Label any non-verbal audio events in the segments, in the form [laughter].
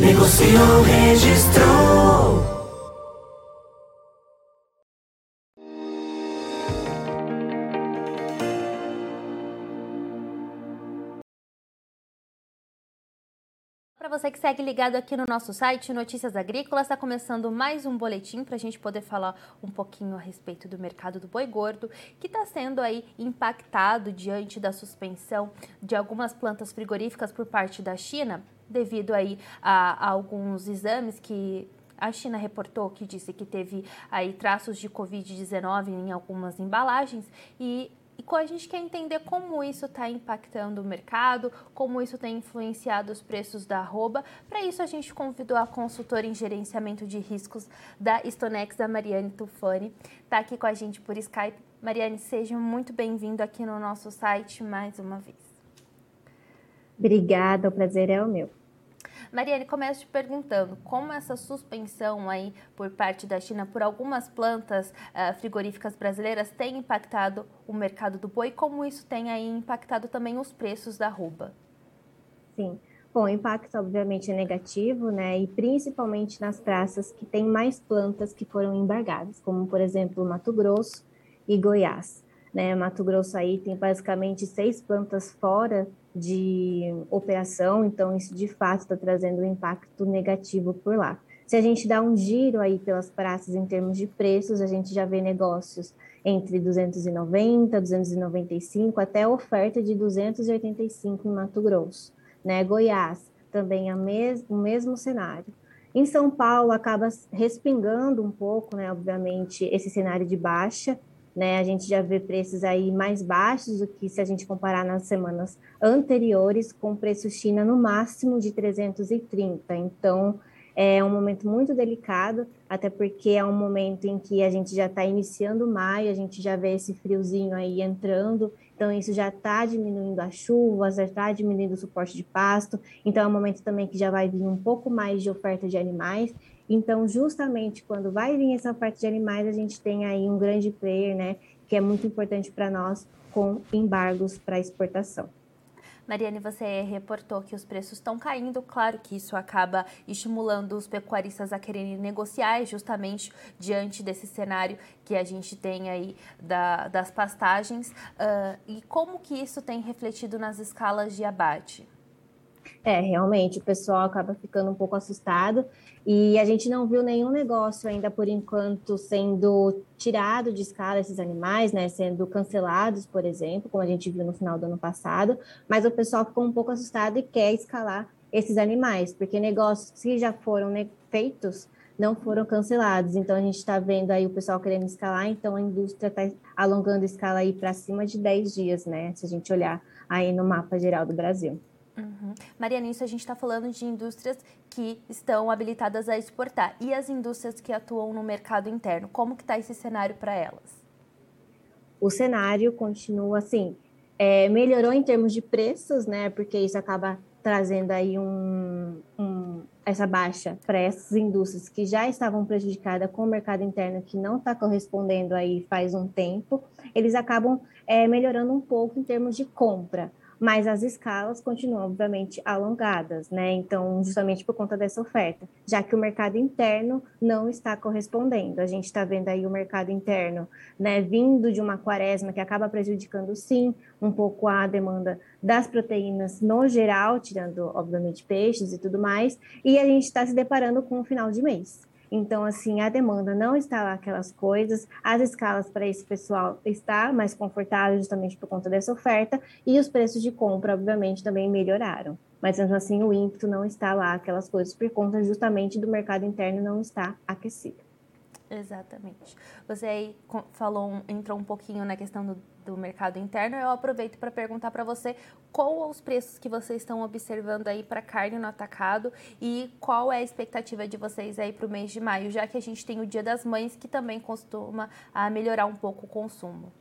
Negociou, registrou. Para você que segue ligado aqui no nosso site Notícias Agrícolas, está começando mais um boletim para a gente poder falar um pouquinho a respeito do mercado do boi gordo, que está sendo aí impactado diante da suspensão de algumas plantas frigoríficas por parte da China, devido aí a, a alguns exames que a China reportou que disse que teve aí traços de Covid-19 em algumas embalagens e e a gente quer entender como isso está impactando o mercado, como isso tem influenciado os preços da arroba. Para isso, a gente convidou a consultora em gerenciamento de riscos da Stonex, a Mariane Tufani. Está aqui com a gente por Skype. Mariane, seja muito bem-vindo aqui no nosso site mais uma vez. Obrigada, o prazer é o meu. Mariane, começo te perguntando como essa suspensão aí por parte da China por algumas plantas uh, frigoríficas brasileiras tem impactado o mercado do boi, como isso tem aí impactado também os preços da arroba? Sim. Bom, o impacto obviamente é negativo, né? E principalmente nas praças que têm mais plantas que foram embargadas, como por exemplo Mato Grosso e Goiás. Né? Mato Grosso aí tem basicamente seis plantas fora de operação, então isso de fato está trazendo um impacto negativo por lá. Se a gente dá um giro aí pelas praças em termos de preços, a gente já vê negócios entre 290, 295 até oferta de 285 em Mato Grosso, né? Goiás também é mes o mesmo cenário. Em São Paulo acaba respingando um pouco, né, obviamente, esse cenário de baixa, né? A gente já vê preços aí mais baixos do que se a gente comparar nas semanas anteriores, com preço China no máximo de 330. Então, é um momento muito delicado, até porque é um momento em que a gente já está iniciando maio, a gente já vê esse friozinho aí entrando, então isso já está diminuindo as chuvas, já está diminuindo o suporte de pasto, então é um momento também que já vai vir um pouco mais de oferta de animais, então, justamente quando vai vir essa parte de animais, a gente tem aí um grande player, né, que é muito importante para nós, com embargos para exportação. Mariane, você reportou que os preços estão caindo, claro que isso acaba estimulando os pecuaristas a quererem negociar, justamente diante desse cenário que a gente tem aí da, das pastagens. Uh, e como que isso tem refletido nas escalas de abate? É, realmente, o pessoal acaba ficando um pouco assustado e a gente não viu nenhum negócio ainda por enquanto sendo tirado de escala esses animais, né, sendo cancelados, por exemplo, como a gente viu no final do ano passado, mas o pessoal ficou um pouco assustado e quer escalar esses animais, porque negócios que já foram né, feitos não foram cancelados. Então a gente está vendo aí o pessoal querendo escalar, então a indústria está alongando a escala aí para cima de 10 dias, né? Se a gente olhar aí no mapa geral do Brasil. Uhum. Maria, nisso a gente está falando de indústrias que estão habilitadas a exportar. E as indústrias que atuam no mercado interno, como que está esse cenário para elas? O cenário continua assim, é, melhorou em termos de preços, né? Porque isso acaba trazendo aí um, um essa baixa para essas indústrias que já estavam prejudicadas com o mercado interno que não está correspondendo aí faz um tempo, eles acabam é, melhorando um pouco em termos de compra mas as escalas continuam, obviamente, alongadas, né? Então, justamente por conta dessa oferta, já que o mercado interno não está correspondendo. A gente está vendo aí o mercado interno, né, vindo de uma quaresma que acaba prejudicando, sim, um pouco a demanda das proteínas no geral, tirando, obviamente, peixes e tudo mais, e a gente está se deparando com o final de mês. Então, assim, a demanda não está lá aquelas coisas, as escalas para esse pessoal está mais confortável justamente por conta dessa oferta, e os preços de compra, obviamente, também melhoraram. Mas, mesmo assim, o ímpeto não está lá aquelas coisas por conta justamente do mercado interno não estar aquecido. Exatamente. Você aí falou, entrou um pouquinho na questão do, do mercado interno. Eu aproveito para perguntar para você qual os preços que vocês estão observando aí para carne no atacado e qual é a expectativa de vocês aí para o mês de maio, já que a gente tem o Dia das Mães que também costuma a melhorar um pouco o consumo.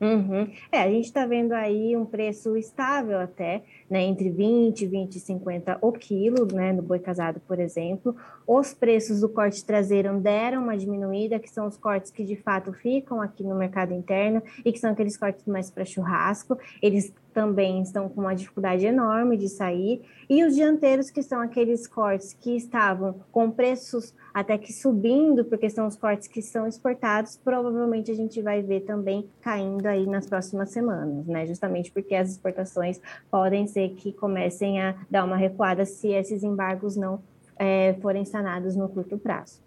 Uhum. É, a gente está vendo aí um preço estável até, né, entre 20 e 20 e 50 o quilo, né, no boi casado, por exemplo. Os preços do corte traseiro deram uma diminuída, que são os cortes que de fato ficam aqui no mercado interno e que são aqueles cortes mais para churrasco. Eles também estão com uma dificuldade enorme de sair. E os dianteiros, que são aqueles cortes que estavam com preços até que subindo, porque são os cortes que são exportados, provavelmente a gente vai ver também caindo aí nas próximas semanas, né? Justamente porque as exportações podem ser que comecem a dar uma recuada se esses embargos não é, forem sanados no curto prazo.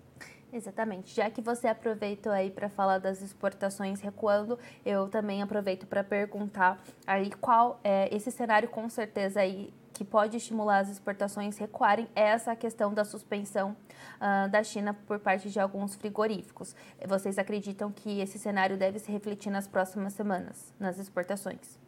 Exatamente. Já que você aproveitou aí para falar das exportações recuando, eu também aproveito para perguntar aí qual é esse cenário com certeza aí que pode estimular as exportações recuarem é essa questão da suspensão uh, da China por parte de alguns frigoríficos. Vocês acreditam que esse cenário deve se refletir nas próximas semanas, nas exportações?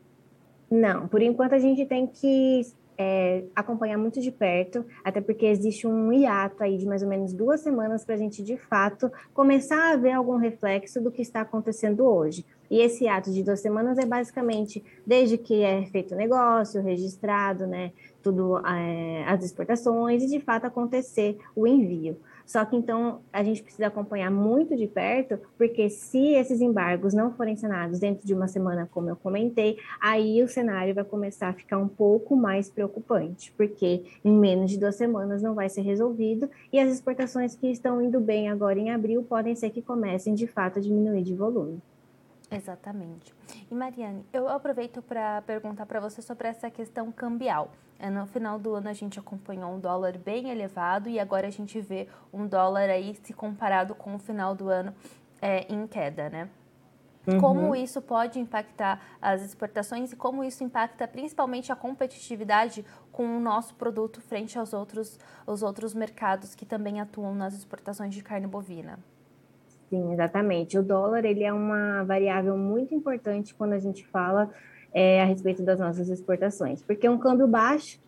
Não, por enquanto a gente tem que é, acompanhar muito de perto, até porque existe um hiato aí de mais ou menos duas semanas para a gente, de fato, começar a ver algum reflexo do que está acontecendo hoje. E esse ato de duas semanas é basicamente desde que é feito o negócio, registrado, né, tudo, é, as exportações e de fato acontecer o envio. Só que então a gente precisa acompanhar muito de perto, porque se esses embargos não forem sanados dentro de uma semana, como eu comentei, aí o cenário vai começar a ficar um pouco mais preocupante, porque em menos de duas semanas não vai ser resolvido e as exportações que estão indo bem agora em abril podem ser que comecem de fato a diminuir de volume. Exatamente. E Mariane, eu aproveito para perguntar para você sobre essa questão cambial. É, no final do ano a gente acompanhou um dólar bem elevado e agora a gente vê um dólar aí se comparado com o final do ano é, em queda, né? Uhum. Como isso pode impactar as exportações e como isso impacta principalmente a competitividade com o nosso produto frente aos outros, aos outros mercados que também atuam nas exportações de carne bovina? Sim, exatamente. O dólar ele é uma variável muito importante quando a gente fala é, a respeito das nossas exportações, porque um câmbio baixo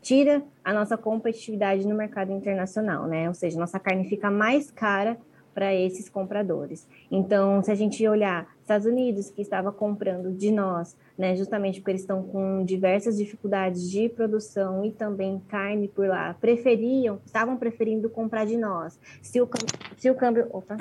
tira a nossa competitividade no mercado internacional, né? Ou seja, nossa carne fica mais cara para esses compradores. Então, se a gente olhar Estados Unidos, que estava comprando de nós, né, justamente porque eles estão com diversas dificuldades de produção e também carne por lá, preferiam, estavam preferindo comprar de nós. Se o, se o câmbio, opa,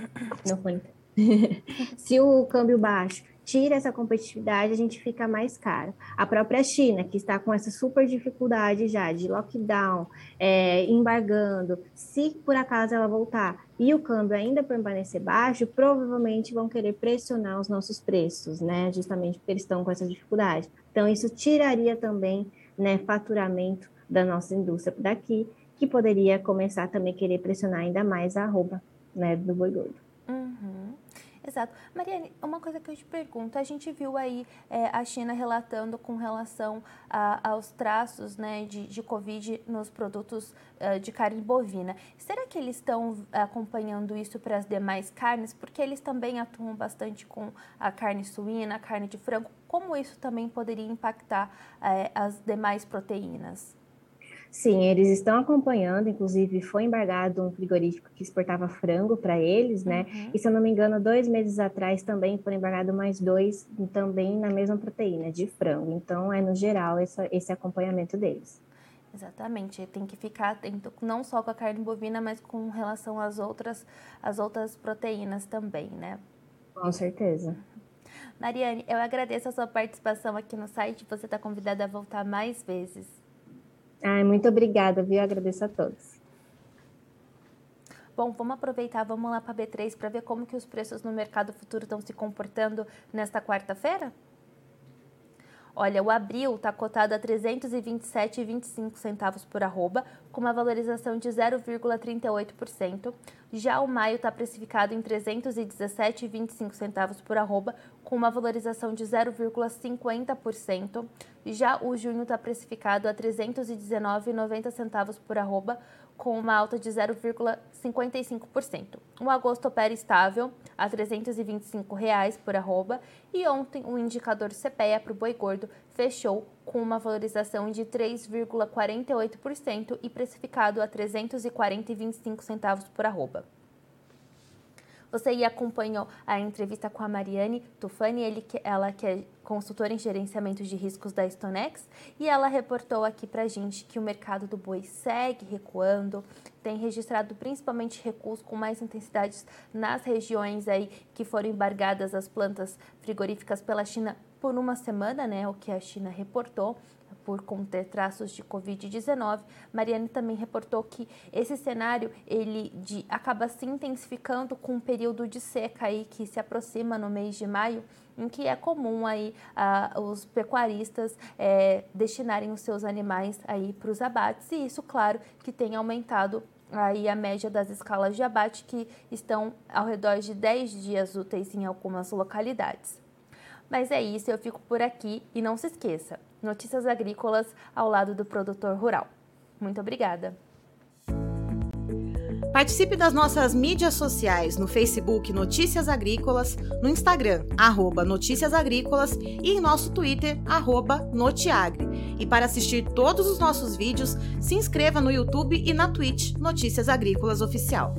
não foi. [laughs] se o câmbio baixo tira essa competitividade, a gente fica mais caro. A própria China, que está com essa super dificuldade já de lockdown, é, embargando, se por acaso ela voltar e o câmbio ainda permanecer baixo, provavelmente vão querer pressionar os nossos preços, né? Justamente porque eles estão com essa dificuldade. Então, isso tiraria também né, faturamento da nossa indústria daqui, que poderia começar também a querer pressionar ainda mais a arroba né, do boi gordo. Exato. Mariane, uma coisa que eu te pergunto, a gente viu aí é, a China relatando com relação a, aos traços né, de, de Covid nos produtos uh, de carne bovina. Será que eles estão acompanhando isso para as demais carnes? Porque eles também atuam bastante com a carne suína, a carne de frango. Como isso também poderia impactar é, as demais proteínas? Sim, eles estão acompanhando, inclusive foi embargado um frigorífico que exportava frango para eles, né? Uhum. E se eu não me engano, dois meses atrás também foram embargados mais dois, também na mesma proteína, de frango. Então, é no geral esse, esse acompanhamento deles. Exatamente, tem que ficar atento não só com a carne bovina, mas com relação às outras, às outras proteínas também, né? Com certeza. Mariane, eu agradeço a sua participação aqui no site. Você está convidada a voltar mais vezes. Ai, muito obrigada, viu? agradeço a todos. Bom, vamos aproveitar, vamos lá para a B3 para ver como que os preços no mercado futuro estão se comportando nesta quarta-feira? Olha, o abril está cotado a 327,25 centavos por arroba, com uma valorização de 0,38%. Já o maio está precificado em 317,25 centavos por arroba, com uma valorização de 0,50%. Já o junho está precificado a 319,90 centavos por arroba, com uma alta de 0,55%. O agosto opera estável a 325 reais por arroba e ontem o indicador CPEA para o boi gordo fechou com uma valorização de 3,48% e precificado a R$ 340,25 centavos por arroba. Você aí acompanhou a entrevista com a Mariane Tufani, ele, ela que é consultora em gerenciamento de riscos da Stonex, e ela reportou aqui para gente que o mercado do boi segue recuando, tem registrado principalmente recuos com mais intensidades nas regiões aí que foram embargadas as plantas frigoríficas pela China por uma semana, né, o que a China reportou por conter traços de Covid-19. Mariane também reportou que esse cenário ele de, acaba se intensificando com um período de seca aí que se aproxima no mês de maio, em que é comum aí ah, os pecuaristas é, destinarem os seus animais aí para os abates e isso, claro, que tem aumentado aí a média das escalas de abate que estão ao redor de 10 dias úteis em algumas localidades. Mas é isso, eu fico por aqui e não se esqueça, notícias agrícolas ao lado do produtor rural. Muito obrigada. Participe das nossas mídias sociais no Facebook Notícias Agrícolas, no Instagram, arroba Notícias Agrícolas e em nosso Twitter, arroba Notiagre. E para assistir todos os nossos vídeos, se inscreva no YouTube e na Twitch Notícias Agrícolas Oficial.